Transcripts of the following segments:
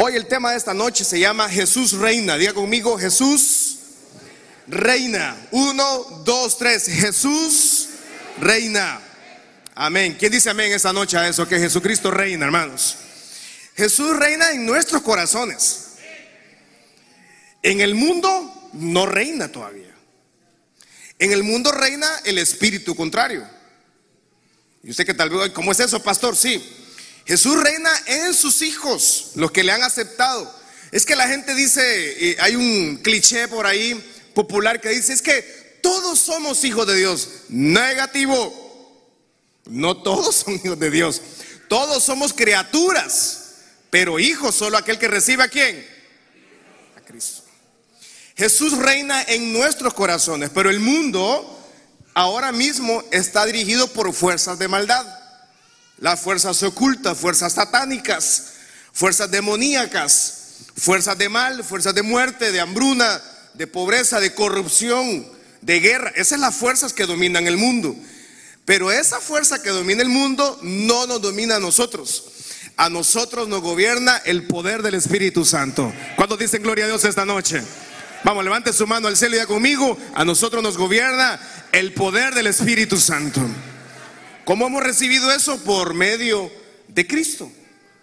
Hoy el tema de esta noche se llama Jesús reina. Diga conmigo, Jesús reina. Uno, dos, tres. Jesús reina. Amén. ¿Quién dice amén esta noche a eso? Que Jesucristo reina, hermanos. Jesús reina en nuestros corazones. En el mundo no reina todavía. En el mundo reina el espíritu contrario. Y usted que tal vez, ¿cómo es eso, pastor? Sí. Jesús reina en sus hijos, los que le han aceptado. Es que la gente dice, hay un cliché por ahí popular que dice, es que todos somos hijos de Dios. Negativo. No todos son hijos de Dios. Todos somos criaturas. Pero hijos solo aquel que recibe a quién? A Cristo. Jesús reina en nuestros corazones, pero el mundo ahora mismo está dirigido por fuerzas de maldad. Las fuerzas ocultas, fuerzas satánicas, fuerzas demoníacas, fuerzas de mal, fuerzas de muerte, de hambruna, de pobreza, de corrupción, de guerra. Esas son las fuerzas que dominan el mundo. Pero esa fuerza que domina el mundo no nos domina a nosotros. A nosotros nos gobierna el poder del Espíritu Santo. ¿Cuándo dicen gloria a Dios esta noche? Vamos, levante su mano al cielo y ya conmigo. A nosotros nos gobierna el poder del Espíritu Santo. ¿Cómo hemos recibido eso? Por medio de Cristo.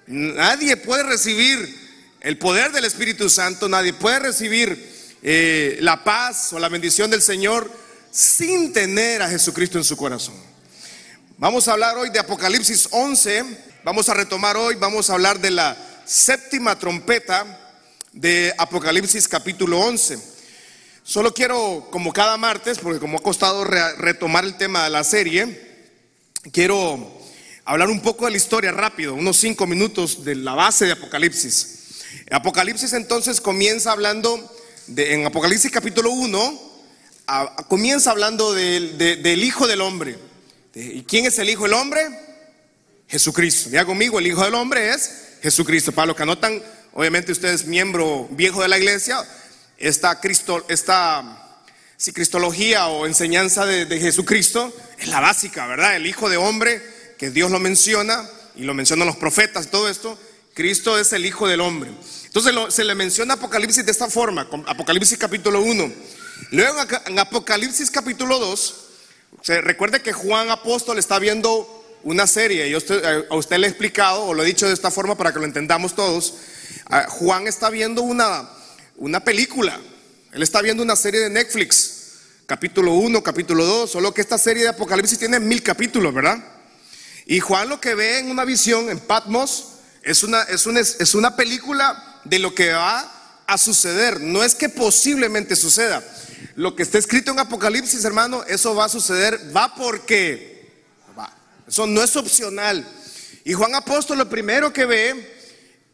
Nadie puede recibir el poder del Espíritu Santo, nadie puede recibir eh, la paz o la bendición del Señor sin tener a Jesucristo en su corazón. Vamos a hablar hoy de Apocalipsis 11, vamos a retomar hoy, vamos a hablar de la séptima trompeta de Apocalipsis capítulo 11. Solo quiero, como cada martes, porque como ha costado retomar el tema de la serie, quiero hablar un poco de la historia rápido, unos cinco minutos de la base de Apocalipsis. Apocalipsis entonces comienza hablando, de, en Apocalipsis capítulo 1, comienza hablando del Hijo del Hombre. ¿Y quién es el Hijo del Hombre? Jesucristo. Ya conmigo, el Hijo del Hombre es Jesucristo. Para los que anotan obviamente usted es miembro viejo de la iglesia, esta, Cristo, esta si cristología o enseñanza de, Jesucristo es la básica, ¿verdad? El Hijo de Hombre, que Dios lo menciona y lo mencionan los profetas todo esto, Cristo es el Hijo del Hombre. Entonces se le menciona Apocalipsis de esta forma, Apocalipsis capítulo 1. Luego en Apocalipsis capítulo 2, se recuerde que Juan Apóstol está viendo una serie, y a usted le he explicado o lo he dicho de esta forma para que lo entendamos todos. Ah, Juan está viendo una, una película, él está viendo una serie de Netflix, capítulo 1, capítulo 2, solo que esta serie de Apocalipsis tiene mil capítulos, ¿verdad? Y Juan lo que ve en una visión en Patmos es una, es una, es una película de lo que va a suceder, no es que posiblemente suceda. Lo que está escrito en Apocalipsis, hermano, eso va a suceder, va porque va. Eso no es opcional. Y Juan Apóstol lo primero que ve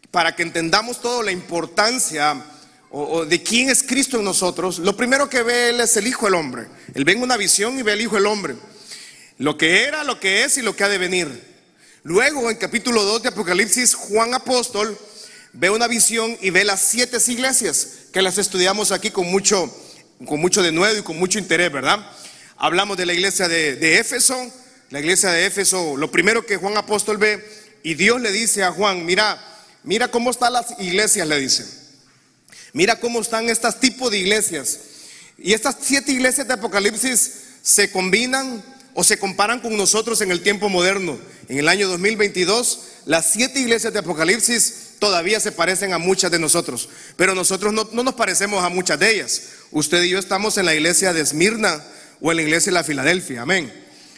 para que entendamos todo la importancia o, de quién es Cristo en nosotros, lo primero que ve él es el Hijo del Hombre. Él ve una visión y ve el Hijo del Hombre. Lo que era, lo que es y lo que ha de venir. Luego, en capítulo 2 de Apocalipsis, Juan Apóstol ve una visión y ve las siete iglesias, que las estudiamos aquí con mucho, con mucho denuedo y con mucho interés, ¿verdad? Hablamos de la iglesia de, de Éfeso, la iglesia de Éfeso, lo primero que Juan Apóstol ve, y Dios le dice a Juan, mira, Mira cómo están las iglesias, le dice. Mira cómo están estos tipos de iglesias. Y estas siete iglesias de Apocalipsis se combinan o se comparan con nosotros en el tiempo moderno. En el año 2022, las siete iglesias de Apocalipsis todavía se parecen a muchas de nosotros, pero nosotros no, nos parecemos a muchas de ellas. Usted y yo estamos en la iglesia de Esmirna o en la iglesia de la Filadelfia, amén.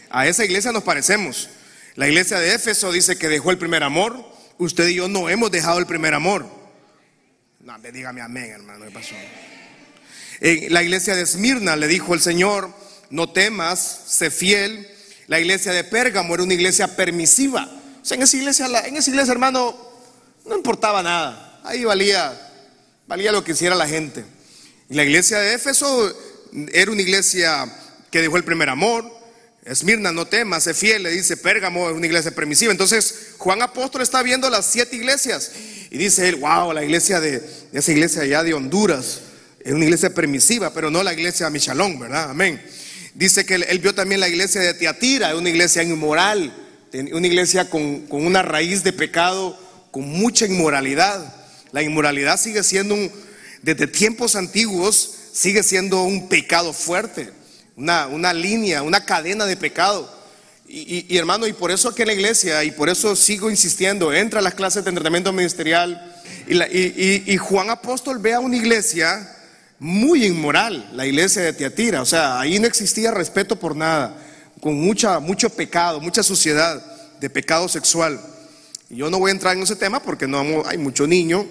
A esa iglesia nos parecemos. La iglesia de Éfeso dice que dejó el primer amor usted y yo no hemos dejado el primer amor. No, dígame amén, hermano, ¿qué pasó? La iglesia de Esmirna le dijo el Señor, no temas, sé fiel. La iglesia de Pérgamo era una iglesia permisiva. O sea, en esa iglesia, en esa iglesia, hermano, no importaba nada. Ahí valía, valía lo que hiciera la gente. La iglesia de Éfeso era una iglesia que dejó el primer amor, Esmirna, no temas, sé fiel, le dice Pérgamo, es una iglesia permisiva. Entonces, Juan Apóstol está viendo las siete iglesias y dice él, wow, la iglesia de, esa iglesia allá de Honduras es una iglesia permisiva, pero no la iglesia de Michalón, ¿verdad? Amén. Dice que él, vio también la iglesia de Tiatira, una iglesia inmoral, una iglesia con, una raíz de pecado, con mucha inmoralidad. la inmoralidad sigue siendo un, desde tiempos antiguos, sigue siendo un pecado fuerte, una, una línea, una cadena de pecado. Y, hermano, y por eso aquí en la iglesia, y por eso sigo insistiendo, entra a las clases de entrenamiento ministerial. Y, y, Juan Apóstol ve a una iglesia muy inmoral, la iglesia de Tiatira. O sea, ahí no existía respeto por nada, con mucha, mucho pecado, mucha suciedad de pecado sexual. Y yo no voy a entrar en ese tema porque no hay mucho niño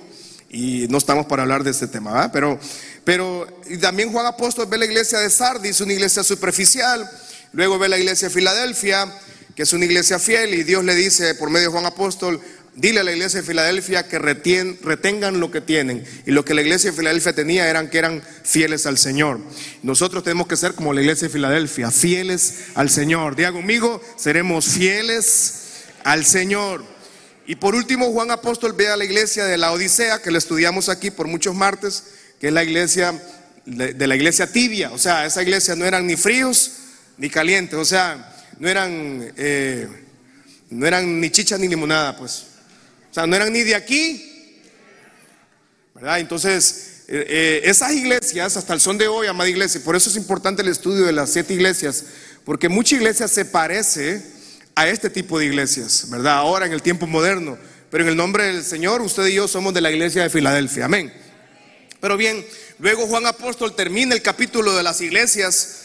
y no estamos para hablar de este tema, Pero, pero también Juan Apóstol ve la iglesia de Sardis, una iglesia superficial Luego ve la iglesia de Filadelfia, que es una iglesia fiel, y Dios le dice por medio de Juan Apóstol, dile a la iglesia de Filadelfia que retengan lo que tienen. Y lo que la iglesia de Filadelfia tenía eran que eran fieles al Señor. Nosotros tenemos que ser como la iglesia de Filadelfia, fieles al Señor. Diga conmigo, seremos fieles al Señor. Y por último, Juan Apóstol ve a la iglesia de la Odisea, que la estudiamos aquí por muchos martes, que es la iglesia de la iglesia tibia. O sea, esa iglesia no eran ni fríos ni calientes, o sea, no eran, eh, no eran ni chicha ni limonada, pues. O sea, no eran ni de aquí, ¿verdad? Entonces, eh, eh, esas iglesias, hasta el son de hoy, amada iglesia, por eso es importante el estudio de las siete iglesias, porque mucha iglesia se parece a este tipo de iglesias, ¿verdad? Ahora en el tiempo moderno, pero en el nombre del Señor, usted y yo somos de la iglesia de Filadelfia, amén. Pero bien, luego Juan Apóstol termina el capítulo de las iglesias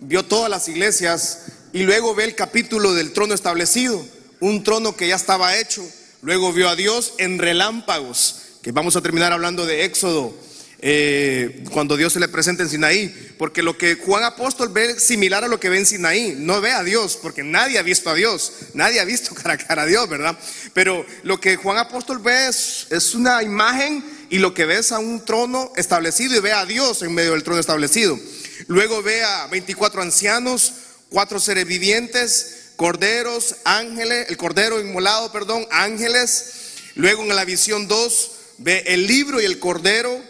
vio todas las iglesias y luego ve el capítulo del trono establecido, un trono que ya estaba hecho. Luego vio a Dios en relámpagos, que vamos a terminar hablando de Éxodo, eh, cuando Dios se le presenta en Sinaí, porque lo que Juan Apóstol ve es similar a lo que ve en Sinaí, no ve a Dios, porque nadie ha visto a Dios, nadie ha visto cara a cara a Dios, ¿verdad? Pero lo que Juan Apóstol ve es, es una imagen y lo que ve es a un trono establecido y ve a Dios en medio del trono establecido. Luego ve a 24 ancianos, cuatro seres vivientes, corderos, ángeles, el cordero inmolado, perdón, ángeles. Luego en la visión 2 ve el libro y el cordero.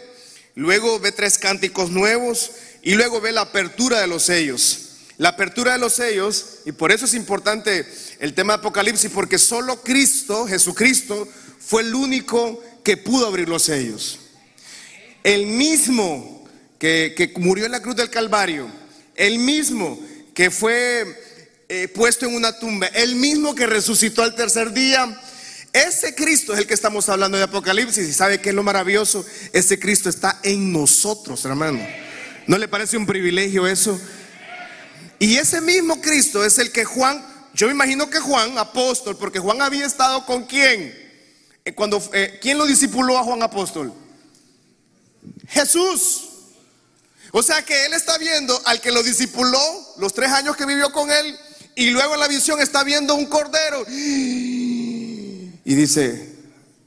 Luego ve tres cánticos nuevos y luego ve la apertura de los sellos. La apertura de los sellos, y por eso es importante el tema de Apocalipsis, porque solo Cristo, Jesucristo, fue el único que pudo abrir los sellos. El mismo que, murió en la cruz del Calvario, el mismo que fue eh, puesto en una tumba, el mismo que resucitó al tercer día, ese Cristo es el que estamos hablando de Apocalipsis. ¿Y sabe qué es lo maravilloso? Ese Cristo está en nosotros, hermano. ¿No le parece un privilegio eso? Y ese mismo Cristo es el que Juan, yo me imagino que Juan, apóstol, porque Juan había estado con quién. Eh, cuando, eh, ¿Quién lo discipuló a Juan apóstol? Jesús. O sea que él está viendo al que lo discipuló los tres años que vivió con él y luego en la visión está viendo un cordero. Y dice,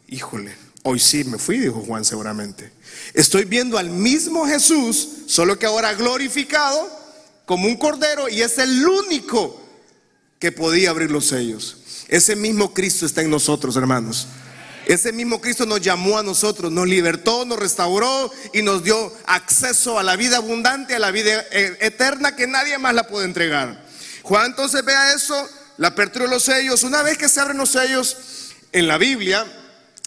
híjole, hoy sí me fui, dijo Juan seguramente. Estoy viendo al mismo Jesús, solo que ahora glorificado como un cordero y es el único que podía abrir los sellos. Ese mismo Cristo está en nosotros, hermanos. Ese mismo Cristo nos llamó a nosotros, nos libertó, nos restauró y nos dio acceso a la vida abundante, a la vida e-, eterna que nadie más la puede entregar. Juan entonces vea eso, la apertura de los sellos. Una vez que se abren los sellos en la Biblia,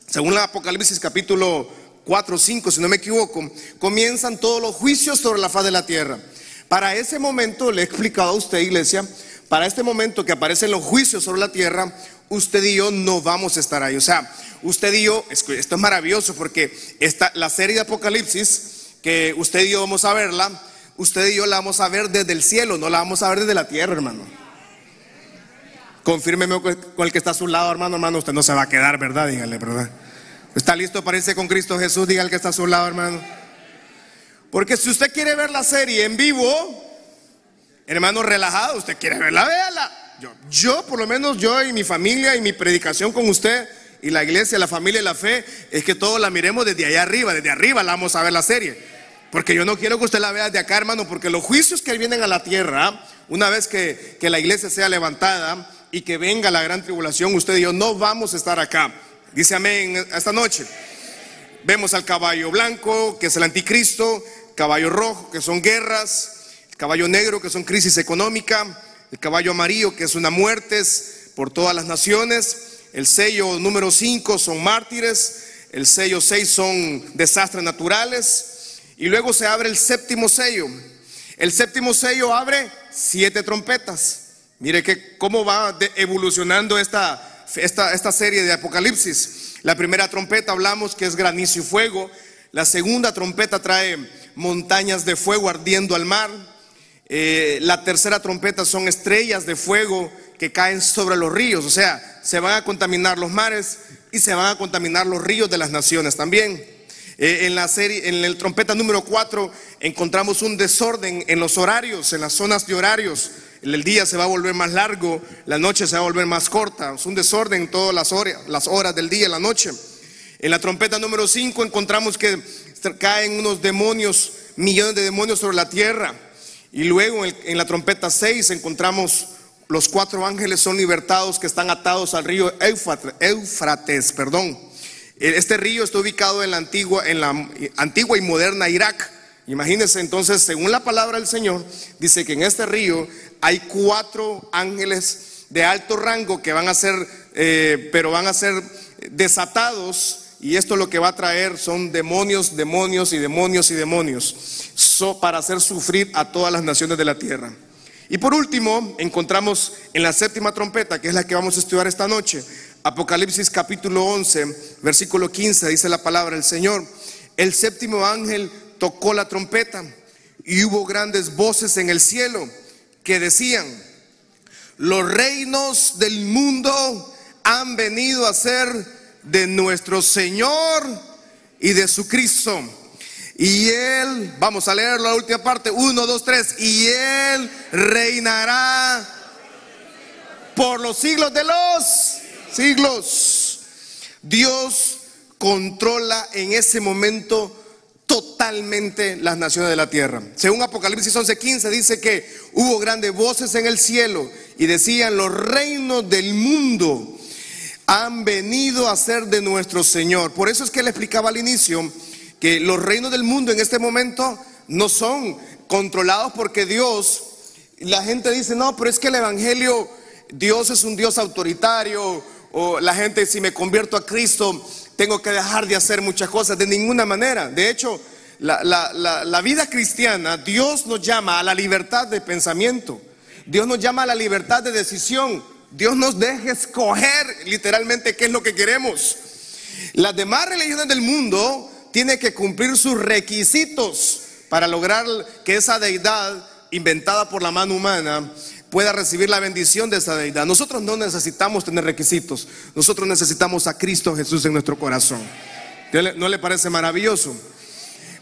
según el Apocalipsis capítulo 4 o 5, si no me equivoco, comienzan todos los juicios sobre la faz de la tierra. Para ese momento, le he explicado a usted, iglesia, para este momento que aparecen los juicios sobre la tierra, usted y yo no vamos a estar ahí. O sea, usted y yo, esto es maravilloso porque esta, la serie de Apocalipsis, que usted y yo vamos a verla, usted y yo la vamos a ver desde el cielo, no la vamos a ver desde la tierra, hermano. Confírmeme con el que está a su lado, hermano, hermano, usted no se va a quedar, ¿verdad? Dígale, ¿verdad? ¿Está listo para irse con Cristo Jesús? Diga el que está a su lado, hermano. Porque si usted quiere ver la serie en vivo, hermano, relajado, usted quiere verla, véala. Yo, yo, por lo menos yo y mi familia y mi predicación con usted y la iglesia, la familia y la fe, es que todos la miremos desde allá arriba, desde arriba la vamos a ver la serie. Porque yo no quiero que usted la vea de acá, hermano, porque los juicios que vienen a la tierra, una vez que, que la iglesia sea levantada y que venga la gran tribulación, usted y yo no vamos a estar acá. Dice amén esta noche. Vemos al caballo blanco, que es el anticristo, caballo rojo, que son guerras, caballo negro, que son crisis económica, el caballo amarillo, que es una muerte por todas las naciones, el sello número 5 son mártires, el sello 6 son desastres naturales. Y luego se abre el séptimo sello. El séptimo sello abre siete trompetas. Mire que cómo va evolucionando esta, esta, esta serie de Apocalipsis. La primera trompeta hablamos que es granizo y fuego. La segunda trompeta trae montañas de fuego ardiendo al mar. Eh, la tercera trompeta son estrellas de fuego que caen sobre los ríos. O sea, se van a contaminar los mares y se van a contaminar los ríos de las naciones también. Eh, en la serie, en el trompeta número 4, encontramos un desorden en los horarios, en las zonas de horarios. El día se va a volver más largo, la noche se va a volver más corta. Es un desorden en todas las horas, las horas del día y la noche. En la trompeta número 5 encontramos que caen unos demonios, millones de demonios sobre la tierra. Y luego en la trompeta 6 encontramos los cuatro ángeles son libertados que están atados al río Éufrates, perdón. Este río está ubicado en la antigua, en la antigua y moderna Irak. Imagínense entonces, según la palabra del Señor, dice que en este río hay cuatro ángeles de alto rango que van a ser, eh, pero van a ser desatados y esto lo que va a traer son demonios, demonios y demonios y demonios para hacer sufrir a todas las naciones de la tierra. Y por último, encontramos en la séptima trompeta, que es la que vamos a estudiar esta noche, Apocalipsis capítulo 11, versículo 15, dice la palabra del Señor. El séptimo ángel tocó la trompeta y hubo grandes voces en el cielo que decían, los reinos del mundo han venido a ser de nuestro Señor y de su Cristo y él, vamos a leer la última parte, uno, dos, tres, y él reinará por los siglos de los siglos. Dios controla en ese momento totalmente las naciones de la tierra. Según Apocalipsis 11:15 dice que hubo grandes voces en el cielo y decían, los reinos del mundo han venido a ser de nuestro Señor. Por eso es que él explicaba al inicio que los reinos del mundo en este momento no son controlados porque Dios, la gente dice, no, pero es que el Evangelio, Dios es un Dios autoritario, o la gente, si me convierto a Cristo, tengo que dejar de hacer muchas cosas, de ninguna manera. De hecho, la, la vida cristiana, Dios nos llama a la libertad de pensamiento, Dios nos llama a la libertad de decisión, Dios nos deja escoger literalmente qué es lo que queremos. Las demás religiones del mundo tiene que cumplir sus requisitos para lograr que esa deidad inventada por la mano humana pueda recibir la bendición de esa deidad. Nosotros no necesitamos tener requisitos, nosotros necesitamos a Cristo Jesús en nuestro corazón. ¿No le parece maravilloso?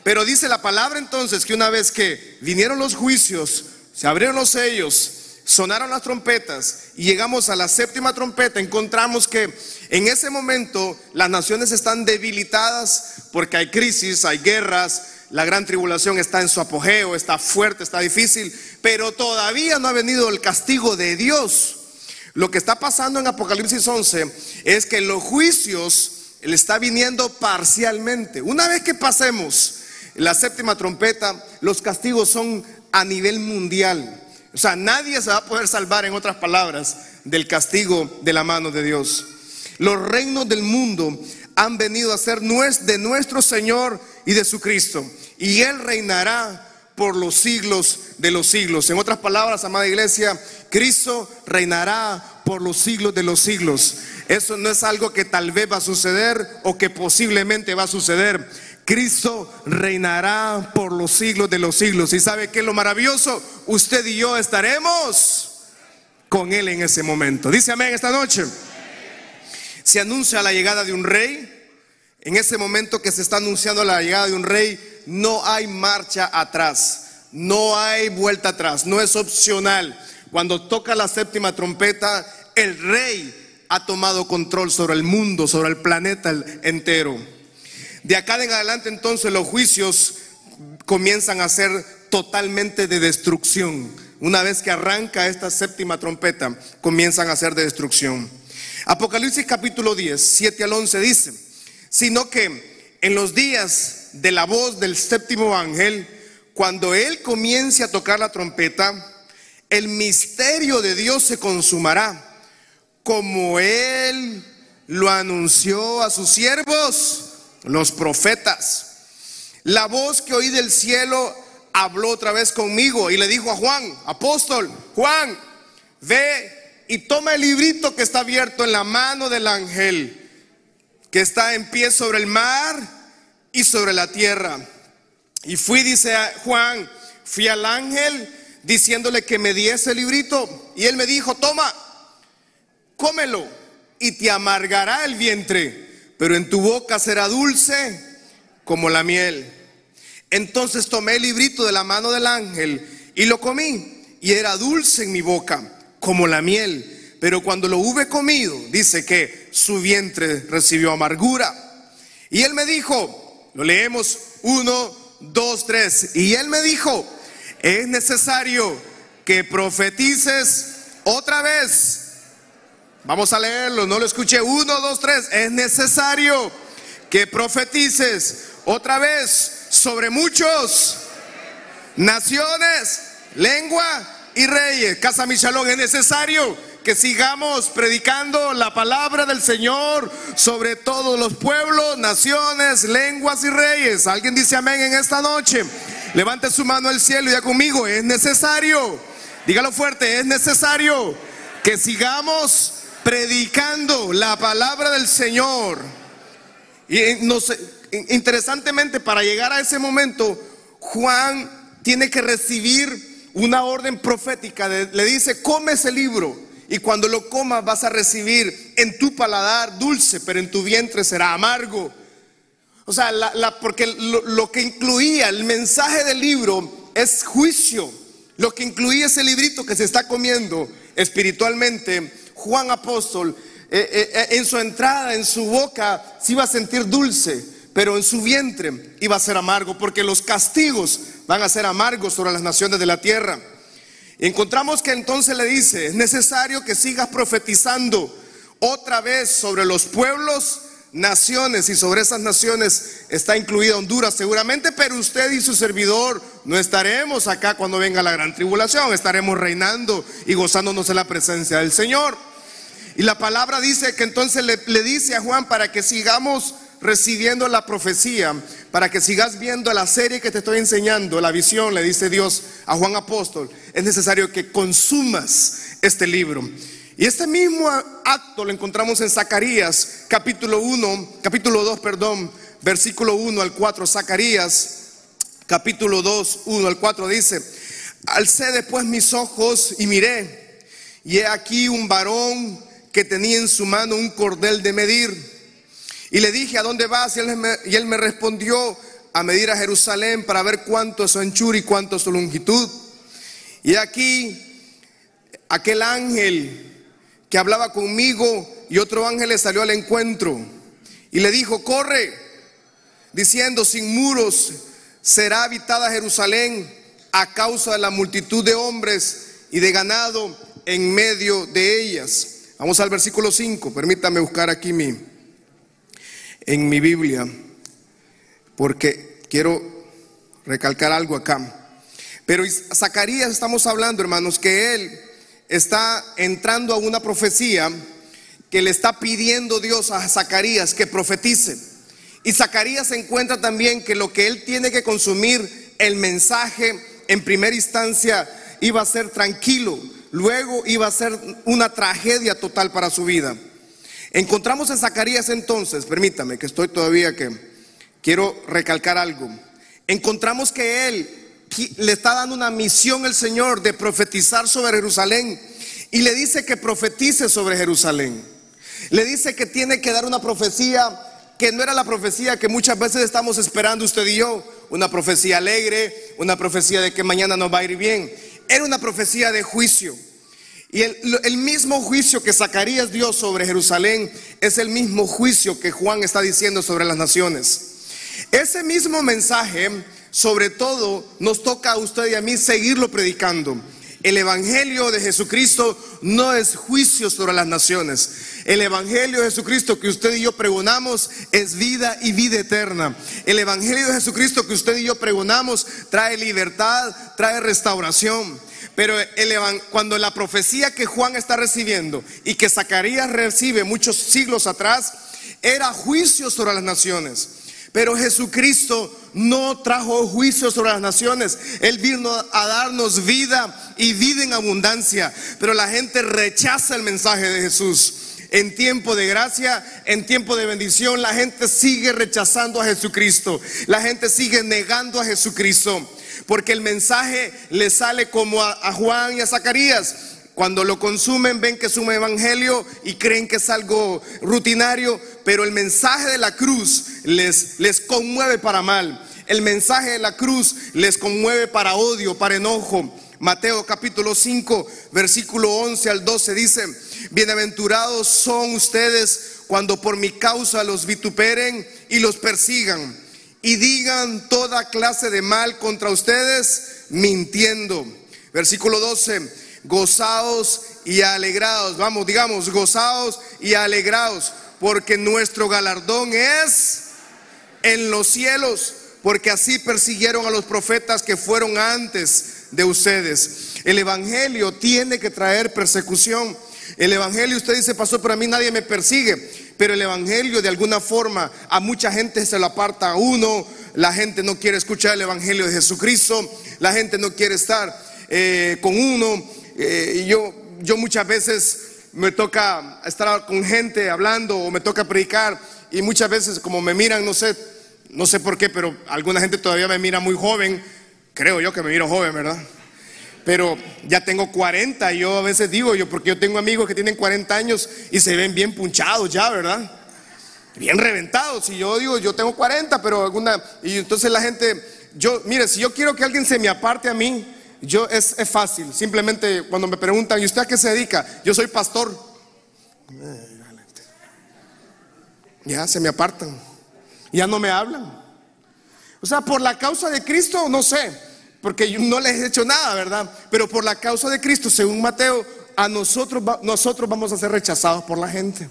Pero dice la palabra entonces que una vez que vinieron los juicios, se abrieron los sellos, sonaron las trompetas y llegamos a la séptima trompeta, encontramos que en ese momento las naciones están debilitadas porque hay crisis, hay guerras, la gran tribulación está en su apogeo, está fuerte, está difícil, pero todavía no ha venido el castigo de Dios. Lo que está pasando en Apocalipsis 11 es que los juicios le está viniendo parcialmente. Una vez que pasemos la séptima trompeta, los castigos son a nivel mundial. O sea, nadie se va a poder salvar, en otras palabras, del castigo de la mano de Dios. Los reinos del mundo han venido a ser de nuestro Señor y de su Cristo. Y Él reinará por los siglos de los siglos. En otras palabras, amada iglesia, Cristo reinará por los siglos de los siglos. Eso no es algo que tal vez va a suceder o que posiblemente va a suceder. Cristo reinará por los siglos de los siglos. ¿Y sabe qué es lo maravilloso? Usted y yo estaremos con Él en ese momento. Dice amén esta noche. Se anuncia la llegada de un rey. En ese momento que se está anunciando la llegada de un rey, no hay marcha atrás. No hay vuelta atrás. No es opcional. Cuando toca la séptima trompeta, el rey ha tomado control sobre el mundo, sobre el planeta entero. De acá en adelante entonces los juicios comienzan a ser totalmente de destrucción. Una vez que arranca esta séptima trompeta, comienzan a ser de destrucción. Apocalipsis capítulo 10, 7 al 11 dice, sino que en los días de la voz del séptimo ángel, cuando él comience a tocar la trompeta, el misterio de Dios se consumará, como él lo anunció a sus siervos los profetas. La voz que oí del cielo habló otra vez conmigo y le dijo a Juan, apóstol, Juan, ve y toma el librito que está abierto en la mano del ángel, que está en pie sobre el mar y sobre la tierra. Y fui, dice Juan, fui al ángel diciéndole que me diese el librito y él me dijo, toma, cómelo y te amargará el vientre, pero en tu boca será dulce como la miel. Entonces tomé el librito de la mano del ángel y lo comí y era dulce en mi boca como la miel. Pero cuando lo hube comido, dice que su vientre recibió amargura. Y él me dijo, lo leemos uno, dos, tres. Y él me dijo, es necesario que profetices otra vez. Vamos a leerlo, no lo escuché. Uno, dos, tres. Es necesario que profetices otra vez sobre muchos naciones, lengua y reyes. Casa Michalón, es necesario que sigamos predicando la palabra del Señor sobre todos los pueblos, naciones, lenguas y reyes. ¿Alguien dice amén en esta noche? Levante su mano al cielo y diga conmigo, es necesario, dígalo fuerte, es necesario que sigamos predicando la palabra del Señor. Y sé, interesantemente, para llegar a ese momento, Juan tiene que recibir una orden profética. le dice, come ese libro. Y cuando lo comas vas a recibir en tu paladar dulce, pero en tu vientre será amargo. O sea, porque lo, lo que incluía el mensaje del libro es juicio. Lo que incluía ese librito que se está comiendo espiritualmente, Juan Apóstol, eh, eh, eh, en su entrada, en su boca, se iba a sentir dulce pero en su vientre iba a ser amargo, porque los castigos van a ser amargos sobre las naciones de la tierra. Encontramos que entonces le dice, es necesario que sigas profetizando otra vez sobre los pueblos, naciones, y sobre esas naciones está incluida Honduras seguramente, pero usted y su servidor no estaremos acá cuando venga la gran tribulación, estaremos reinando y gozándonos de la presencia del Señor. Y la palabra dice que entonces le, dice a Juan para que sigamos recibiendo la profecía, para que sigas viendo la serie que te estoy enseñando, la visión, le dice Dios a Juan Apóstol, es necesario que consumas este libro. Y este mismo acto lo encontramos en Zacarías, capítulo 1, capítulo 2, perdón, versículo 1 al 4, Zacarías, capítulo 2, 1 al 4 dice, alcé después mis ojos y miré, y he aquí un varón que tenía en su mano un cordel de medir y le dije, ¿a dónde vas? Y él, me, respondió, a medir a Jerusalén para ver cuánto es su anchura y cuánto es su longitud. Y aquí, aquel ángel que hablaba conmigo y otro ángel le salió al encuentro y le dijo, corre, diciendo, sin muros será habitada Jerusalén a causa de la multitud de hombres y de ganado en medio de ellas. Vamos al versículo 5, permítame buscar aquí mi en mi Biblia, porque quiero recalcar algo acá. Pero Zacarías estamos hablando, hermanos, que él está entrando a una profecía que le está pidiendo Dios a Zacarías que profetice. Y Zacarías encuentra también que lo que él tiene que consumir, el mensaje en primera instancia iba a ser tranquilo, luego iba a ser una tragedia total para su vida. Encontramos en Zacarías entonces, permítame que estoy todavía que quiero recalcar algo. Encontramos que él le está dando una misión el Señor de profetizar sobre Jerusalén y le dice que profetice sobre Jerusalén. Le dice que tiene que dar una profecía que no era la profecía que muchas veces estamos esperando usted y yo, una profecía alegre, una profecía de que mañana nos va a ir bien. Era una profecía de juicio. Y el, mismo juicio que Zacarías dio sobre Jerusalén es el mismo juicio que Juan está diciendo sobre las naciones. Ese mismo mensaje, sobre todo, nos toca a usted y a mí seguirlo predicando. El Evangelio de Jesucristo no es juicio sobre las naciones. El Evangelio de Jesucristo que usted y yo pregonamos es vida y vida eterna. El Evangelio de Jesucristo que usted y yo pregonamos trae libertad, trae restauración. Pero cuando la profecía que Juan está recibiendo y que Zacarías recibe muchos siglos atrás, era juicio sobre las naciones. Pero Jesucristo no trajo juicio sobre las naciones. Él vino a darnos vida y vida en abundancia. Pero la gente rechaza el mensaje de Jesús. En tiempo de gracia, en tiempo de bendición, la gente sigue rechazando a Jesucristo. La gente sigue negando a Jesucristo. Porque el mensaje le sale como a, Juan y a Zacarías. Cuando lo consumen ven que es un evangelio y creen que es algo rutinario, pero el mensaje de la cruz les, les conmueve para mal. El mensaje de la cruz les conmueve para odio, para enojo. Mateo capítulo 5, versículo 11 al 12 dice, bienaventurados son ustedes cuando por mi causa los vituperen y los persigan y digan toda clase de mal contra ustedes mintiendo. Versículo 12 gozaos y alegrados. Vamos, digamos, gozaos y alegrados, porque nuestro galardón es en los cielos, porque así persiguieron a los profetas que fueron antes de ustedes. El Evangelio tiene que traer persecución. El Evangelio, usted dice, pasó, pero mí nadie me persigue. Pero el Evangelio de alguna forma a mucha gente se lo aparta a uno. La gente no quiere escuchar el Evangelio de Jesucristo. La gente no quiere estar eh, con uno. Eh, yo, yo muchas veces me toca estar con gente hablando o me toca predicar y muchas veces como me miran, no sé, no sé por qué, pero alguna gente todavía me mira muy joven, creo yo que me miro joven, ¿verdad? Pero ya tengo 40 y yo a veces digo yo, porque yo tengo amigos que tienen 40 años y se ven bien punchados ya, ¿verdad? Bien reventados. Y yo digo, yo tengo 40, pero alguna... Y entonces la gente, yo, mire, si yo quiero que alguien se me aparte a mí, yo es, fácil, simplemente cuando me preguntan, ¿y usted a qué se dedica? Yo soy pastor. Ya se me apartan, ya no me hablan. O sea, por la causa de Cristo, no sé, porque yo no les he hecho nada, ¿verdad? Pero por la causa de Cristo, según Mateo, a nosotros, nosotros vamos a ser rechazados por la gente.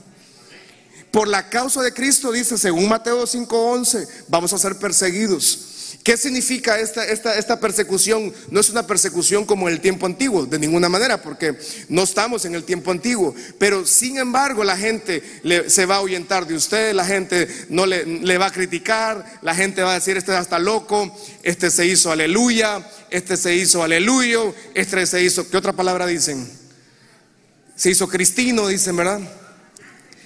Por la causa de Cristo, dice, según Mateo 5:11, vamos a ser perseguidos. ¿Qué significa esta, esta, esta, persecución? No es una persecución como en el tiempo antiguo, de ninguna manera, porque no estamos en el tiempo antiguo. Pero sin embargo, la gente se va a ahuyentar de usted, la gente no le, va a criticar, la gente va a decir: Este hasta loco, este se hizo aleluya, este se hizo aleluya, este se hizo. ¿Qué otra palabra dicen? Se hizo cristino, dicen, ¿verdad?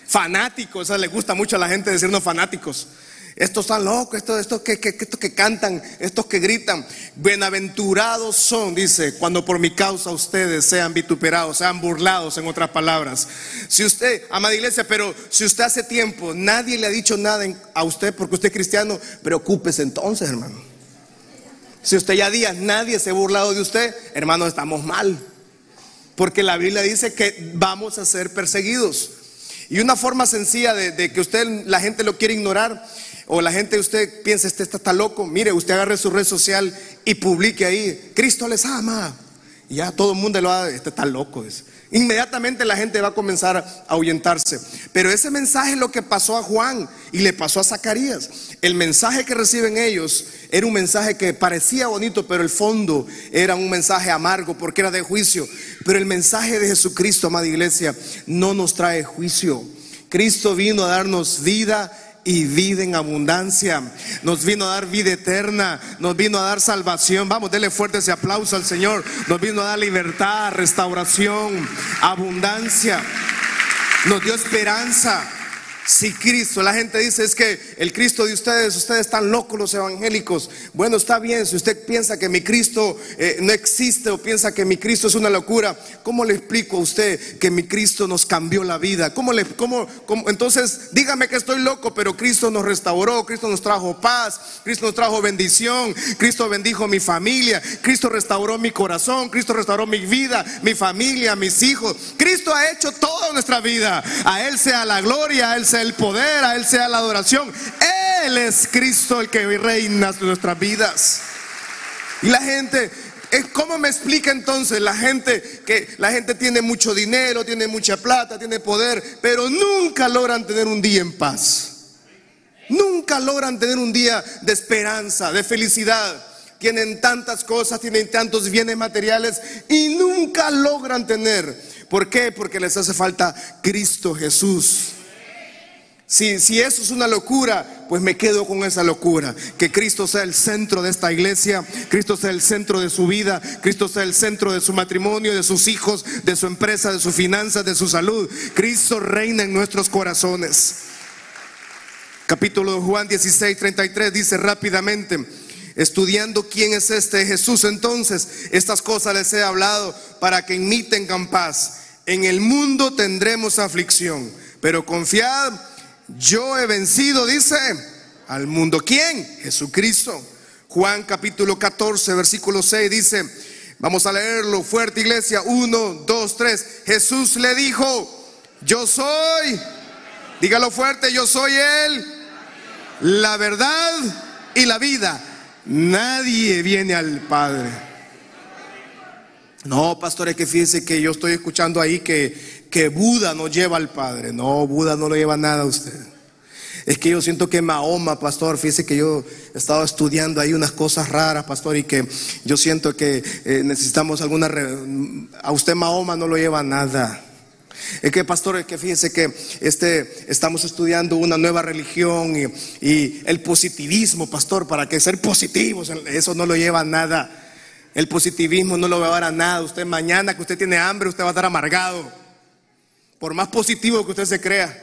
Fanático, o le gusta mucho a la gente decirnos fanáticos. Estos están locos, estos, que, que cantan, estos que gritan. Bienaventurados son, dice, cuando por mi causa ustedes sean vituperados, sean burlados, en otras palabras. Si usted, amada iglesia, pero si usted hace tiempo nadie le ha dicho nada a usted porque usted es cristiano, preocúpese entonces, hermano. Si usted ya días nadie se ha burlado de usted, hermano, estamos mal. Porque la Biblia dice que vamos a ser perseguidos. Y una forma sencilla de, de que usted, la gente lo quiere ignorar, o la gente, usted piensa, este está, loco. Mire, usted agarre su red social y publique ahí, Cristo les ama. Y ya todo el mundo lo va, este está loco. Inmediatamente la gente va a comenzar a ahuyentarse. Pero ese mensaje es lo que pasó a Juan y le pasó a Zacarías. El mensaje que reciben ellos era un mensaje que parecía bonito, pero el fondo era un mensaje amargo porque era de juicio. Pero el mensaje de Jesucristo, amada iglesia, no nos trae juicio. Cristo vino a darnos vida y vida en abundancia. Nos vino a dar vida eterna, nos vino a dar salvación. Vamos, denle fuerte ese aplauso al Señor. Nos vino a dar libertad, restauración, abundancia. Nos dio esperanza. Si Cristo, la gente dice es que el Cristo de ustedes, ustedes están locos los evangélicos. Bueno, está bien, si usted piensa que mi Cristo eh, no existe o piensa que mi Cristo es una locura, ¿cómo le explico a usted que mi Cristo nos cambió la vida? ¿Cómo le, cómo, entonces, dígame que estoy loco, pero Cristo nos restauró, Cristo nos trajo paz, Cristo nos trajo bendición, Cristo bendijo mi familia, Cristo restauró mi corazón, Cristo restauró mi vida, mi familia, mis hijos. Cristo ha hecho toda nuestra vida. A Él sea la gloria, a Él sea el poder, a Él sea la adoración. Él es Cristo el que reina nuestras vidas. Y la gente, ¿cómo me explica entonces la gente que la gente tiene mucho dinero, tiene mucha plata, tiene poder, pero nunca logran tener un día en paz? Nunca logran tener un día de esperanza, de felicidad. Tienen tantas cosas, tienen tantos bienes materiales y nunca logran tener. ¿Por qué? Porque les hace falta Cristo Jesús. Si, eso es una locura, pues me quedo con esa locura. Que Cristo sea el centro de esta iglesia, Cristo sea el centro de su vida, Cristo sea el centro de su matrimonio, de sus hijos, de su empresa, de sus finanzas, de su salud. Cristo reina en nuestros corazones. Capítulo de Juan 16, 33 dice rápidamente, estudiando quién es este Jesús, entonces estas cosas les he hablado para que imiten paz. En el mundo tendremos aflicción, pero confiad yo he vencido, dice, al mundo. ¿Quién? Jesucristo. Juan capítulo 14, versículo 6 dice, vamos a leerlo fuerte iglesia, 1, 2, 3. Jesús le dijo, yo soy, dígalo fuerte, yo soy Él, la verdad y la vida. Nadie viene al Padre. No, pastores, que fíjense que yo estoy escuchando ahí que que Buda no lleva al Padre. No, Buda no lo lleva nada a usted. Es que yo siento que Mahoma, pastor, fíjese que yo he estado estudiando ahí unas cosas raras, pastor, y que yo siento que eh, necesitamos alguna... A usted Mahoma no lo lleva nada. Es que, pastor, es que fíjese que este, estamos estudiando una nueva religión y, y, el positivismo, pastor, para que ser positivos, eso no lo lleva a nada. El positivismo no lo va a dar a nada. Usted mañana que usted tiene hambre, usted va a estar amargado por más positivo que usted se crea.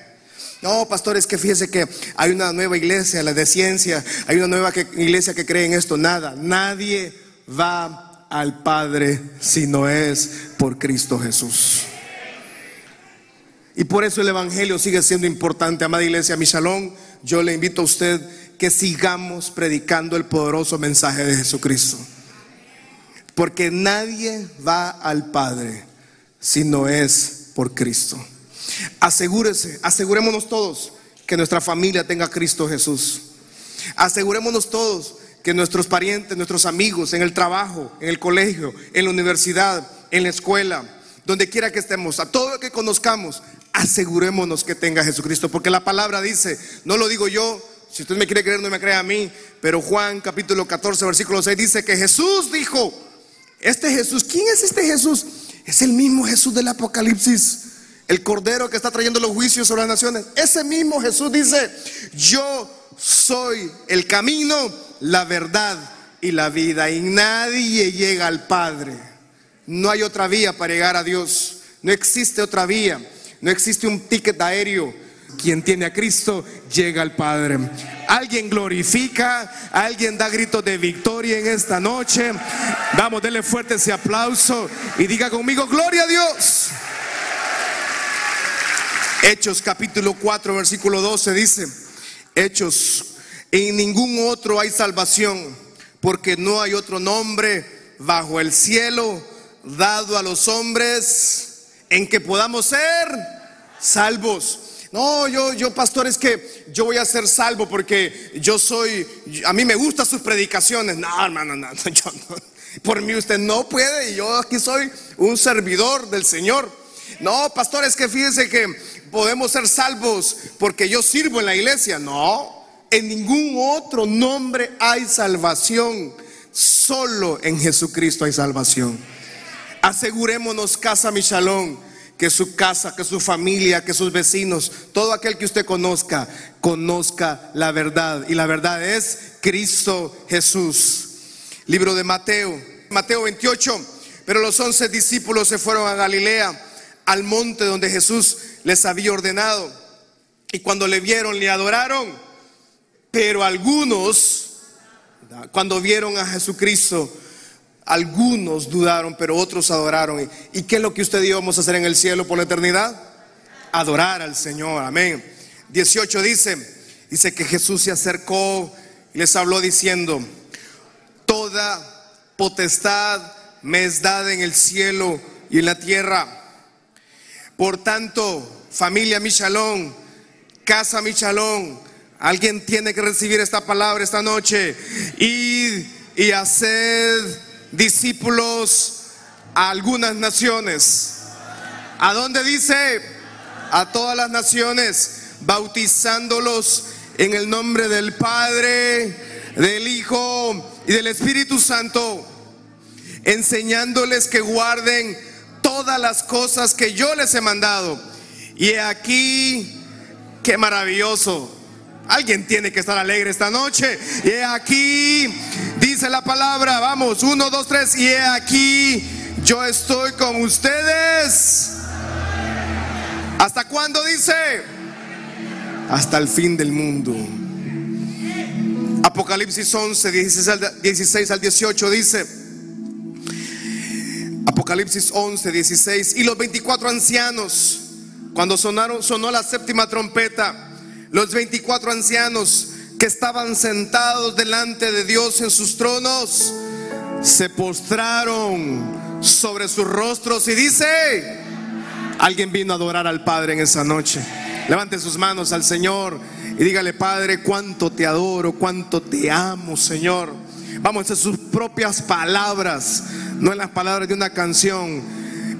No, pastor, es que fíjese que hay una nueva iglesia, la de ciencia, hay una nueva iglesia que cree en esto. Nada, nadie va al Padre si no es por Cristo Jesús. Y por eso el Evangelio sigue siendo importante, amada iglesia, mi salón. Yo le invito a usted que sigamos predicando el poderoso mensaje de Jesucristo. Porque nadie va al Padre si no es por Cristo. Asegúrese, asegurémonos todos que nuestra familia tenga Cristo Jesús. Asegurémonos todos que nuestros parientes, nuestros amigos, en el trabajo, en el colegio, en la universidad, en la escuela, donde quiera que estemos, a todo lo que conozcamos, asegurémonos que tenga Jesucristo. Porque la palabra dice, no lo digo yo, si usted me quiere creer, no me crea a mí, pero Juan capítulo 14, versículo 6 dice que Jesús dijo, este Jesús, ¿quién es este Jesús? Es el mismo Jesús del Apocalipsis. El Cordero que está trayendo los juicios sobre las naciones. Ese mismo Jesús dice, yo soy el camino, la verdad y la vida. Y nadie llega al Padre. No hay otra vía para llegar a Dios. No existe otra vía. No existe un ticket aéreo. Quien tiene a Cristo llega al Padre. Alguien glorifica, alguien da gritos de victoria en esta noche. Vamos, denle fuerte ese aplauso y diga conmigo, gloria a Dios. Hechos capítulo 4, versículo 12 dice, Hechos, en ningún otro hay salvación, porque no hay otro nombre bajo el cielo dado a los hombres en que podamos ser salvos. No, yo, yo, pastor, es que yo voy a ser salvo porque yo soy, a mí me gustan sus predicaciones. No, hermano, no, yo no. Por mí usted no puede y yo aquí soy un servidor del Señor. No, pastor, es que fíjense que podemos ser salvos porque yo sirvo en la iglesia. No, en ningún otro nombre hay salvación. Solo en Jesucristo hay salvación. Asegurémonos, casa Michalón que su casa, que su familia, que sus vecinos, todo aquel que usted conozca, conozca la verdad. Y la verdad es Cristo Jesús. Libro de Mateo, Mateo 28. Pero los once discípulos se fueron a Galilea, al monte donde Jesús les había ordenado. Y cuando le vieron, le adoraron. Pero algunos, cuando vieron a Jesucristo, algunos dudaron, pero otros adoraron. ¿Y qué es lo que usted y yo vamos a hacer en el cielo por la eternidad? Adorar al Señor. Amén. 18 dice, dice que Jesús se acercó y les habló diciendo, toda potestad me es dada en el cielo y en la tierra. Por tanto, familia Michalón, casa Michalón, alguien tiene que recibir esta palabra esta noche. y y haced discípulos a algunas naciones. ¿A dónde dice? A todas las naciones, bautizándolos en el nombre del Padre, del Hijo y del Espíritu Santo, enseñándoles que guarden todas las cosas que yo les he mandado. Y aquí Qué maravilloso. Alguien tiene que estar alegre esta noche. Y aquí, dice la palabra, vamos, uno, dos, tres, y he aquí, yo estoy con ustedes. ¿Hasta cuándo dice? Hasta el fin del mundo. Apocalipsis 11, 16 al 18 dice, Apocalipsis 11, 16, y los 24 ancianos, cuando sonaron, sonó la séptima trompeta, los 24 ancianos que estaban sentados delante de Dios en sus tronos, se postraron sobre sus rostros y dice, alguien vino a adorar al Padre en esa noche. Levante sus manos al Señor y dígale, Padre, cuánto te adoro, cuánto te amo, Señor. Vamos a sus propias palabras, no en las palabras de una canción,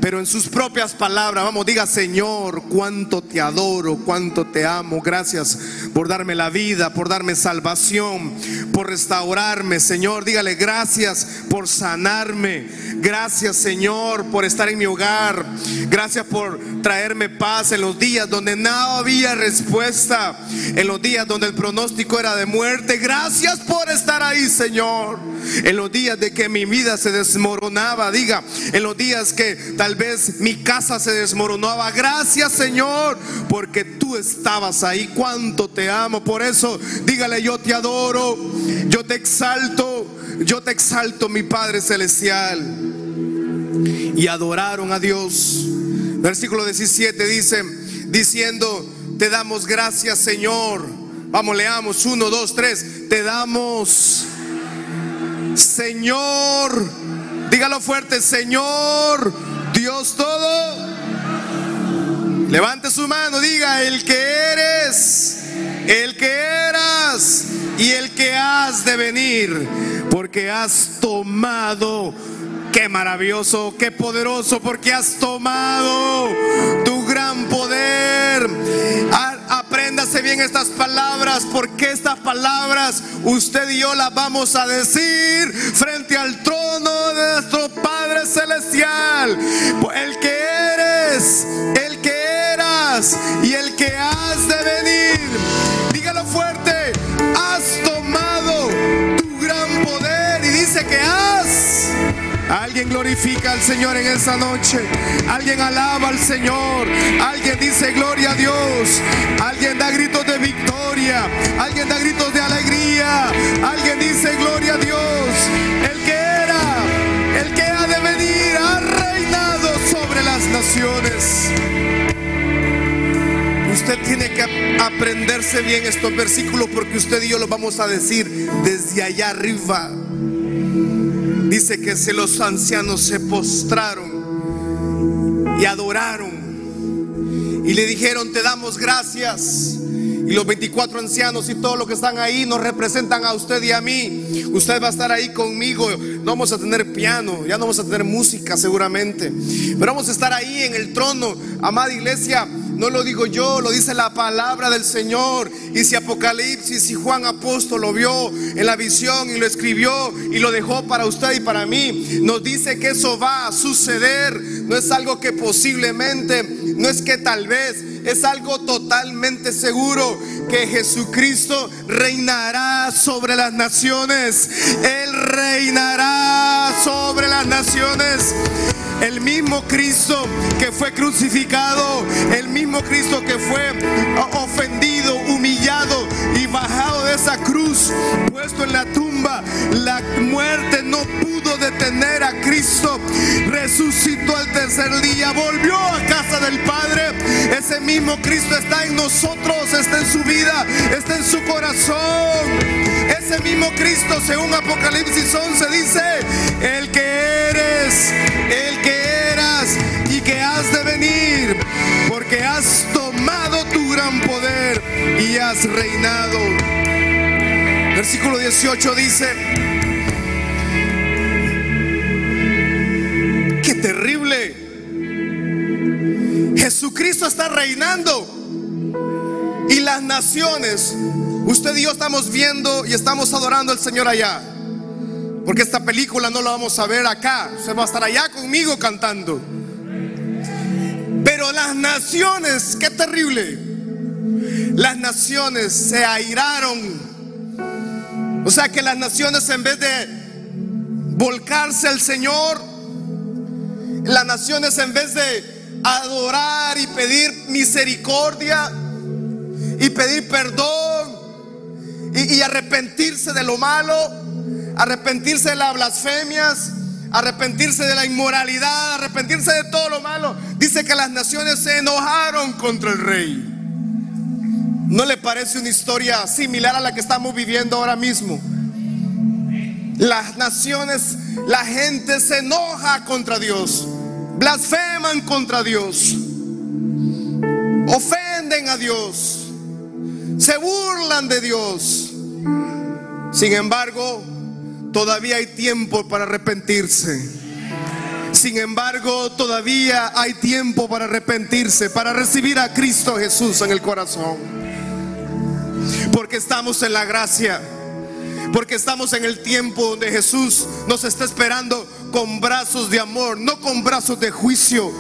pero en sus propias palabras. Vamos, diga, Señor, cuánto te adoro, cuánto te amo. Gracias por darme la vida, por darme salvación, por restaurarme, Señor. Dígale, gracias por sanarme. Gracias, Señor, por estar en mi hogar. Gracias por traerme paz en los días donde no había respuesta, en los días donde el pronóstico era de muerte. Gracias por estar ahí, Señor. En los días de que mi vida se desmoronaba, diga, en los días que tal vez mi casa se desmoronaba. Gracias, Señor, porque tú estabas ahí. Cuánto te amo. Por eso, dígale, yo te adoro, yo te exalto, yo te exalto, mi Padre Celestial. Y adoraron a Dios Versículo 17 dice, diciendo, te damos gracias Señor. Vamos, leamos, uno, dos, tres. Te damos, Señor, dígalo fuerte, Señor, Dios todo. Levante su mano, diga, el que eres, el que eras y el que has de venir, porque has tomado Qué maravilloso, qué poderoso, porque has tomado tu gran poder. Apréndase bien estas palabras, porque estas palabras usted y yo las vamos a decir frente al trono de nuestro Padre Celestial. El que eres, el que eras y el que has de venir. Dígalo fuerte, has tomado tu gran poder y dice que has Alguien glorifica al Señor en esa noche. Alguien alaba al Señor. Alguien dice gloria a Dios. Alguien da gritos de victoria. Alguien da gritos de alegría. Alguien dice gloria a Dios. El que era, el que ha de venir, ha reinado sobre las naciones. Usted tiene que aprenderse bien estos versículos porque usted y yo los vamos a decir desde allá arriba. Dice que se los ancianos se postraron y adoraron y le dijeron, te damos gracias. Y los 24 ancianos y todos los que están ahí nos representan a usted y a mí. Usted va a estar ahí conmigo. No vamos a tener piano, ya no vamos a tener música seguramente. Pero vamos a estar ahí en el trono, amada iglesia no lo digo yo, lo dice la palabra del Señor. Y si Apocalipsis y Juan Apóstol lo vio en la visión y lo escribió y lo dejó para usted y para mí, nos dice que eso va a suceder. No es algo que posiblemente, no es que tal vez, es algo totalmente seguro que Jesucristo reinará sobre las naciones. Él reinará sobre las naciones. El mismo Cristo que fue crucificado, el mismo Cristo que fue ofendido, humillado y bajado de esa cruz, puesto en la tumba. La muerte no pudo detener a Cristo. Resucitó al tercer día, volvió a casa del Padre. Ese mismo Cristo está en nosotros, está en su vida, está en su corazón. Ese mismo Cristo, según Apocalipsis 11, dice, reinado. Versículo 18 dice, qué terrible. Jesucristo está reinando y las naciones, usted y yo estamos viendo y estamos adorando al Señor allá. Porque esta película no la vamos a ver acá. Se va a estar allá conmigo cantando. Pero las naciones, qué terrible. Las naciones se airaron. O sea que las naciones en vez de volcarse al Señor, las naciones en vez de adorar y pedir misericordia y pedir perdón y, arrepentirse de lo malo, arrepentirse de las blasfemias, arrepentirse de la inmoralidad, arrepentirse de todo lo malo. Dice que las naciones se enojaron contra el rey. ¿No le parece una historia similar a la que estamos viviendo ahora mismo? Las naciones, la gente se enoja contra Dios, blasfeman contra Dios, ofenden a Dios, se burlan de Dios. Sin embargo, todavía hay tiempo para arrepentirse. Sin embargo, todavía hay tiempo para arrepentirse, para recibir a Cristo Jesús en el corazón. Porque estamos en la gracia. Porque estamos en el tiempo donde Jesús nos está esperando con brazos de amor, no con brazos de juicio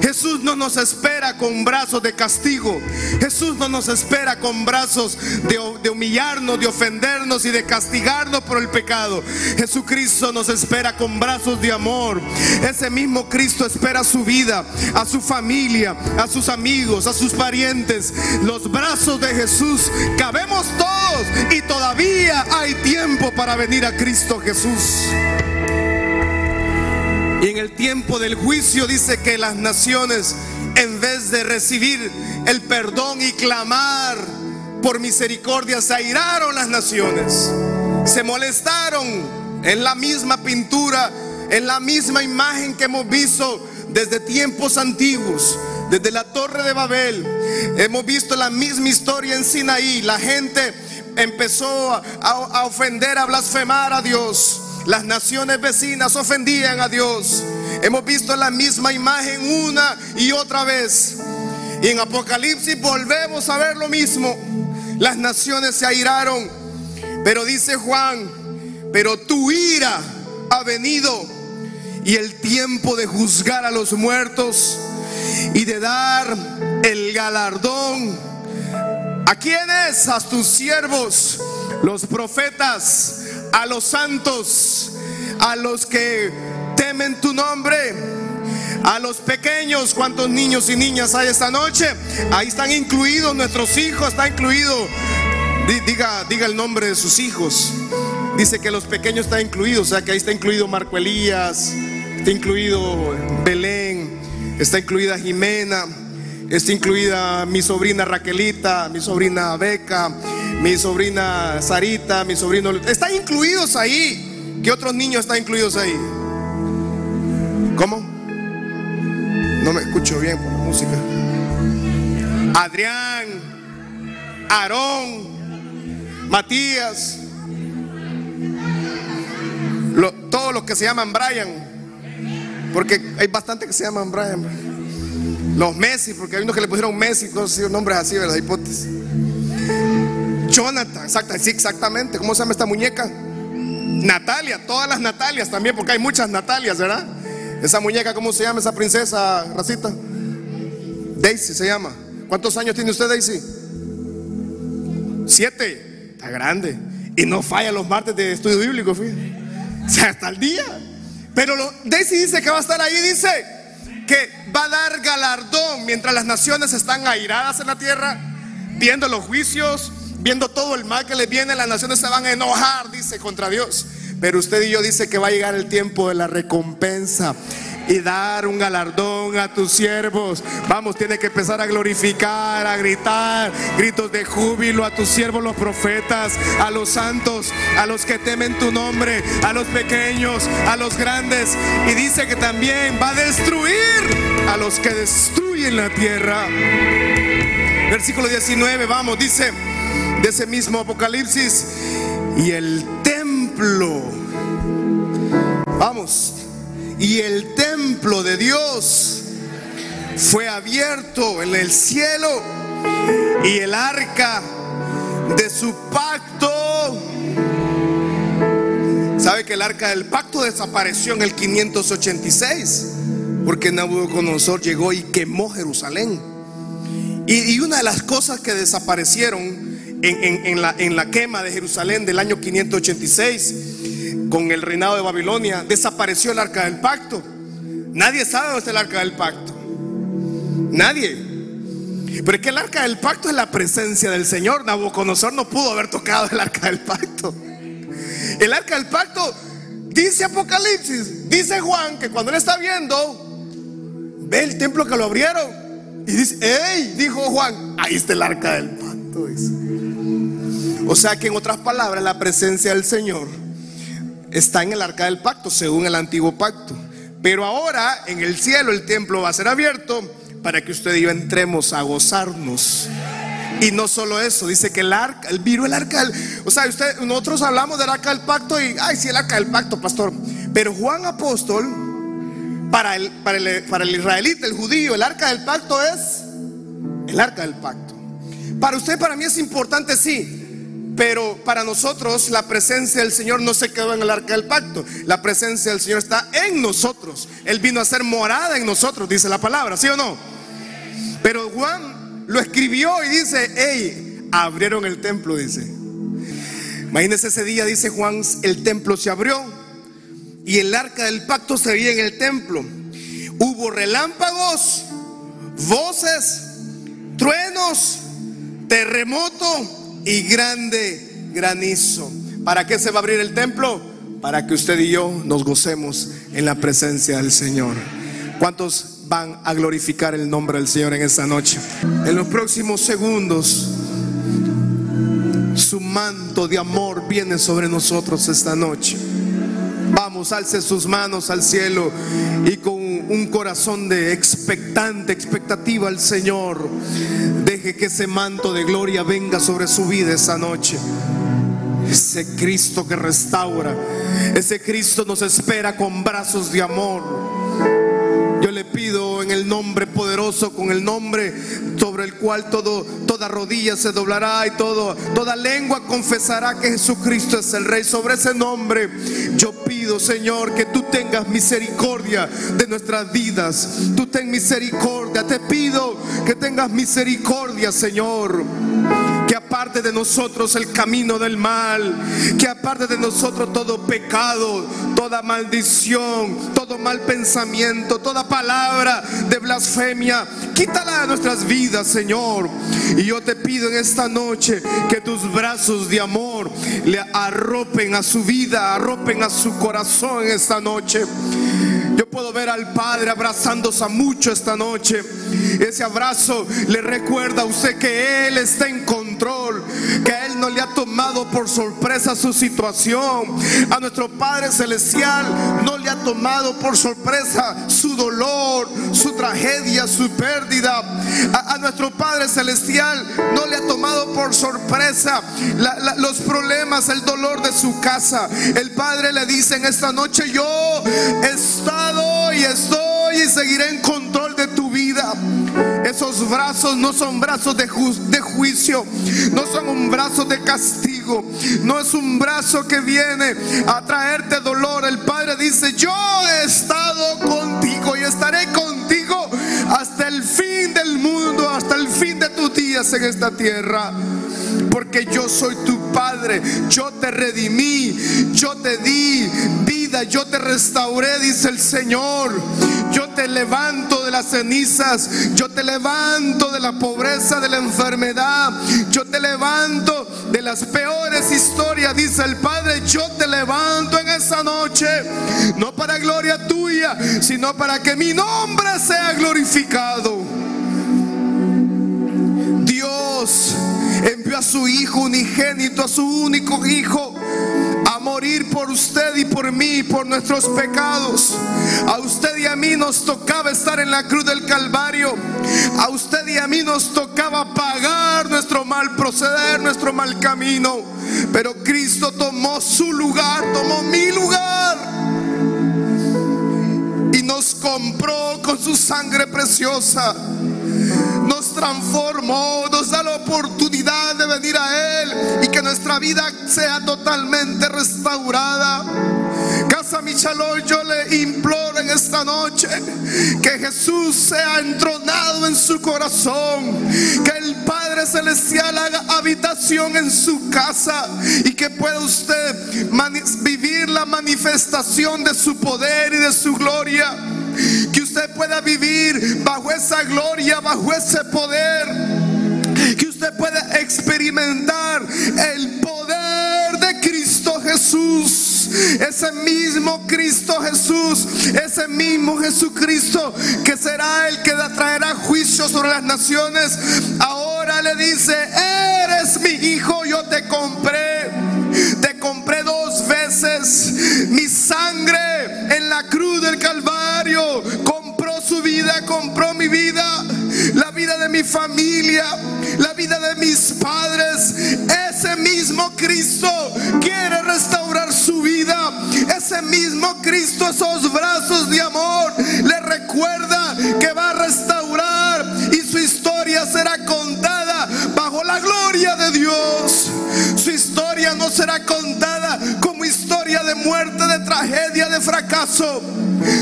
Jesús no nos espera con brazos de castigo. Jesús no nos espera con brazos de, humillarnos, de ofendernos y de castigarnos por el pecado. Jesucristo nos espera con brazos de amor. Ese mismo Cristo espera su vida, a su familia, a sus amigos, a sus parientes. Los brazos de Jesús cabemos todos y todavía hay tiempo para venir a Cristo Jesús. Y en el tiempo del juicio dice que las naciones, en vez de recibir el perdón y clamar por misericordia, se airaron las naciones. Se molestaron en la misma pintura, en la misma imagen que hemos visto desde tiempos antiguos, desde la torre de Babel. Hemos visto la misma historia en Sinaí. La gente empezó a, a ofender, a blasfemar a Dios. Las naciones vecinas ofendían a Dios. Hemos visto la misma imagen una y otra vez. Y en Apocalipsis volvemos a ver lo mismo. Las naciones se airaron. Pero dice Juan, pero tu ira ha venido y el tiempo de juzgar a los muertos y de dar el galardón. ¿A quiénes? A tus siervos, los profetas a los santos, a los que temen tu nombre, a los pequeños, cuántos niños y niñas hay esta noche. Ahí están incluidos nuestros hijos, está incluido. Diga, diga el nombre de sus hijos. Dice que los pequeños están incluidos, o sea que ahí está incluido Marco Elías, está incluido Belén, está incluida Jimena, está incluida mi sobrina Raquelita, mi sobrina Beca mi sobrina Sarita, mi sobrino. Están incluidos ahí. ¿Qué otros niños están incluidos ahí? ¿Cómo? No me escucho bien por la música. Adrián, Aarón, Matías, todos los que se llaman Brian. Porque hay bastante que se llaman Brian. Los Messi, porque hay unos que le pusieron Messi, nombres así, ¿verdad? Hipótesis. Jonathan, sí, exactamente. ¿Cómo se llama esta muñeca? Natalia, todas las Natalias también, porque hay muchas Natalias, ¿verdad? Esa muñeca, ¿cómo se llama esa princesa, Racita? Daisy se llama. ¿Cuántos años tiene usted, Daisy? Siete. Está grande. Y no falla los martes de estudio bíblico, fíjate. O sea, hasta el día. Pero Daisy dice que va a estar ahí, dice que va a dar galardón mientras las naciones están airadas en la tierra, viendo los juicios, viendo todo el mal que les viene, las naciones se van a enojar, dice, contra Dios. Pero usted y yo dice que va a llegar el tiempo de la recompensa y dar un galardón a tus siervos. Vamos, tiene que empezar a glorificar, a gritar, gritos de júbilo a tus siervos, los profetas, a los santos, a los que temen tu nombre, a los pequeños, a los grandes. Y dice que también va a destruir a los que destruyen la tierra. Versículo 19, vamos, dice de ese mismo Apocalipsis. Y el templo, vamos, y el templo de Dios fue abierto en el cielo y el arca de su pacto. ¿Sabe que el arca del pacto desapareció en el 586? Porque Nabucodonosor llegó y quemó Jerusalén. Y, y una de las cosas que desaparecieron en, la, quema de Jerusalén del año 586, con el reinado de Babilonia, desapareció el arca del pacto. Nadie sabe dónde está el arca del pacto. Nadie. Pero es que el arca del pacto es la presencia del Señor. Nabucodonosor no pudo haber tocado el arca del pacto. El arca del pacto, dice Apocalipsis, dice Juan, que cuando él está viendo, ve el templo que lo abrieron. Y dice, ¡Ey! Dijo Juan, ahí está el arca del pacto. O sea que en otras palabras, la presencia del Señor está en el arca del pacto, según el antiguo pacto. Pero ahora en el cielo el templo va a ser abierto para que usted y yo entremos a gozarnos. Y no solo eso, dice que el arca, el vino el arca del, o sea, usted, nosotros hablamos del arca del pacto y, ay, sí, el arca del pacto, pastor. Pero Juan Apóstol, para el, para el, para el israelita, el judío, el arca del pacto es el arca del pacto. Para usted, para mí es importante, sí. Pero para nosotros la presencia del Señor no se quedó en el arca del pacto. La presencia del Señor está en nosotros. Él vino a ser morada en nosotros, dice la palabra, ¿sí o no? Pero Juan lo escribió y dice, hey, abrieron el templo, dice. Imagínense ese día, dice Juan, el templo se abrió y el arca del pacto se veía en el templo. Hubo relámpagos, voces, truenos, terremoto y grande granizo. ¿Para qué se va a abrir el templo? Para que usted y yo nos gocemos en la presencia del Señor. ¿Cuántos van a glorificar el nombre del Señor en esta noche? En los próximos segundos, su manto de amor viene sobre nosotros esta noche. Vamos, alce sus manos al cielo y con un corazón de expectante, expectativa al Señor, deje que ese manto de gloria venga sobre su vida esa noche. Ese Cristo que restaura, ese Cristo nos espera con brazos de amor. Yo le pido en el nombre poderoso, con el nombre el cual todo, toda rodilla se doblará y todo, toda lengua confesará que Jesucristo es el Rey. Sobre ese nombre yo pido, Señor, que tú tengas misericordia de nuestras vidas. Tú ten misericordia. Te pido que tengas misericordia, Señor aparte de nosotros el camino del mal, que aparte de nosotros todo pecado, toda maldición, todo mal pensamiento, toda palabra de blasfemia, quítala de nuestras vidas, Señor. Y yo te pido en esta noche que tus brazos de amor le arropen a su vida, arropen a su corazón esta noche. Yo puedo ver al Padre abrazándose a mucho esta noche. Ese abrazo le recuerda a usted que Él está en control, que no le ha tomado por sorpresa su situación. A nuestro Padre Celestial no le ha tomado por sorpresa su dolor, su tragedia, su pérdida. A, nuestro Padre Celestial no le ha tomado por sorpresa los problemas, el dolor de su casa. El Padre le dice en esta noche, yo he estado y estoy y seguiré en control de tu. Esos brazos no son brazos de, ju- de juicio, no son un brazo de castigo, no es un brazo que viene a traerte dolor. El Padre dice, yo he estado contigo y estaré contigo hasta el fin del mundo, hasta el fin de tus días en esta tierra. Porque yo soy tu Padre, yo te redimí, yo te di vida, yo te restauré, dice el Señor. Yo te levanto de las cenizas, yo te levanto de la pobreza, de la enfermedad, yo te levanto de las peores historias, dice el Padre. Yo te levanto en esa noche, no para gloria tuya, sino para que mi nombre sea glorificado. Dios envió a su Hijo unigénito, a su único Hijo, a morir por usted y por mí, por nuestros pecados. A usted y a mí nos tocaba estar en la cruz del Calvario. A usted y a mí nos tocaba pagar nuestro mal proceder, nuestro mal camino. Pero Cristo tomó su lugar, tomó mi lugar y nos compró con su sangre preciosa nos transformó, nos da la oportunidad de venir a Él y que nuestra vida sea totalmente restaurada. Casa Michalón, yo le imploro en esta noche que Jesús sea entronado en su corazón, que el Padre Celestial haga habitación en su casa y que pueda usted vivir la manifestación de su poder y de su gloria. Que usted pueda vivir bajo esa gloria, bajo ese poder. Que usted pueda experimentar el poder de Cristo Jesús. Ese mismo Cristo Jesús, ese mismo Jesucristo que será el que traerá juicio sobre las naciones, ahora le dice, eres mi hijo, yo te compré, te compré dos veces, mi sangre en la del Calvario. Compró su vida, compró mi vida, la vida de mi familia, la vida de mis padres, ese mismo Cristo quiere restaurar su vida. Ese mismo Cristo, esos brazos de amor, le recuerda que va a restaurar y su historia será contada la gloria de Dios. Su historia no será contada como historia de muerte, de tragedia, de fracaso.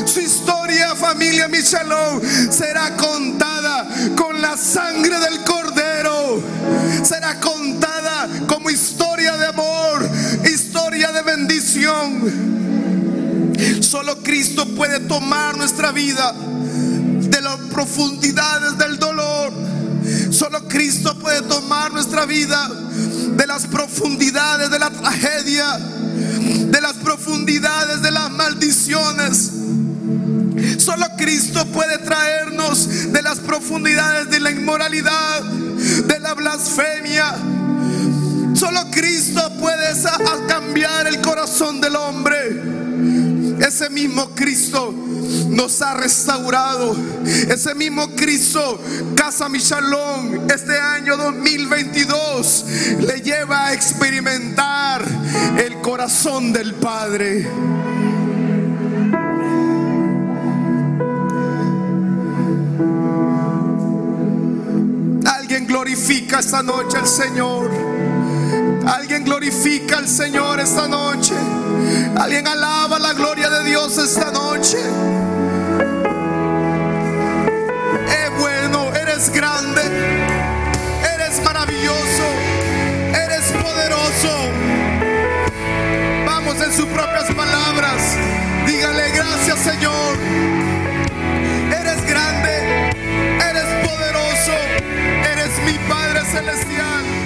Su historia, familia Michelot, será contada con la sangre del Cordero. Será contada como historia de amor, historia de bendición. Solo Cristo puede tomar nuestra vida de las profundidades del dolor. Solo Cristo puede tomar nuestra vida de las profundidades de la tragedia, de las profundidades de las maldiciones. Solo Cristo puede traernos de las profundidades de la inmoralidad, de la blasfemia. Solo Cristo puede cambiar el corazón del hombre. Ese mismo Cristo nos ha restaurado. Ese mismo Cristo, Casa Michalón, este año 2022, le lleva a experimentar el corazón del Padre. Alguien glorifica esta noche al Señor. Alguien glorifica al Señor esta noche. Alguien alaba la gloria de Dios esta noche. Es bueno, eres grande, eres maravilloso, eres poderoso. Vamos en sus propias palabras. Dígale gracias Señor. Eres grande, eres poderoso, eres mi Padre Celestial.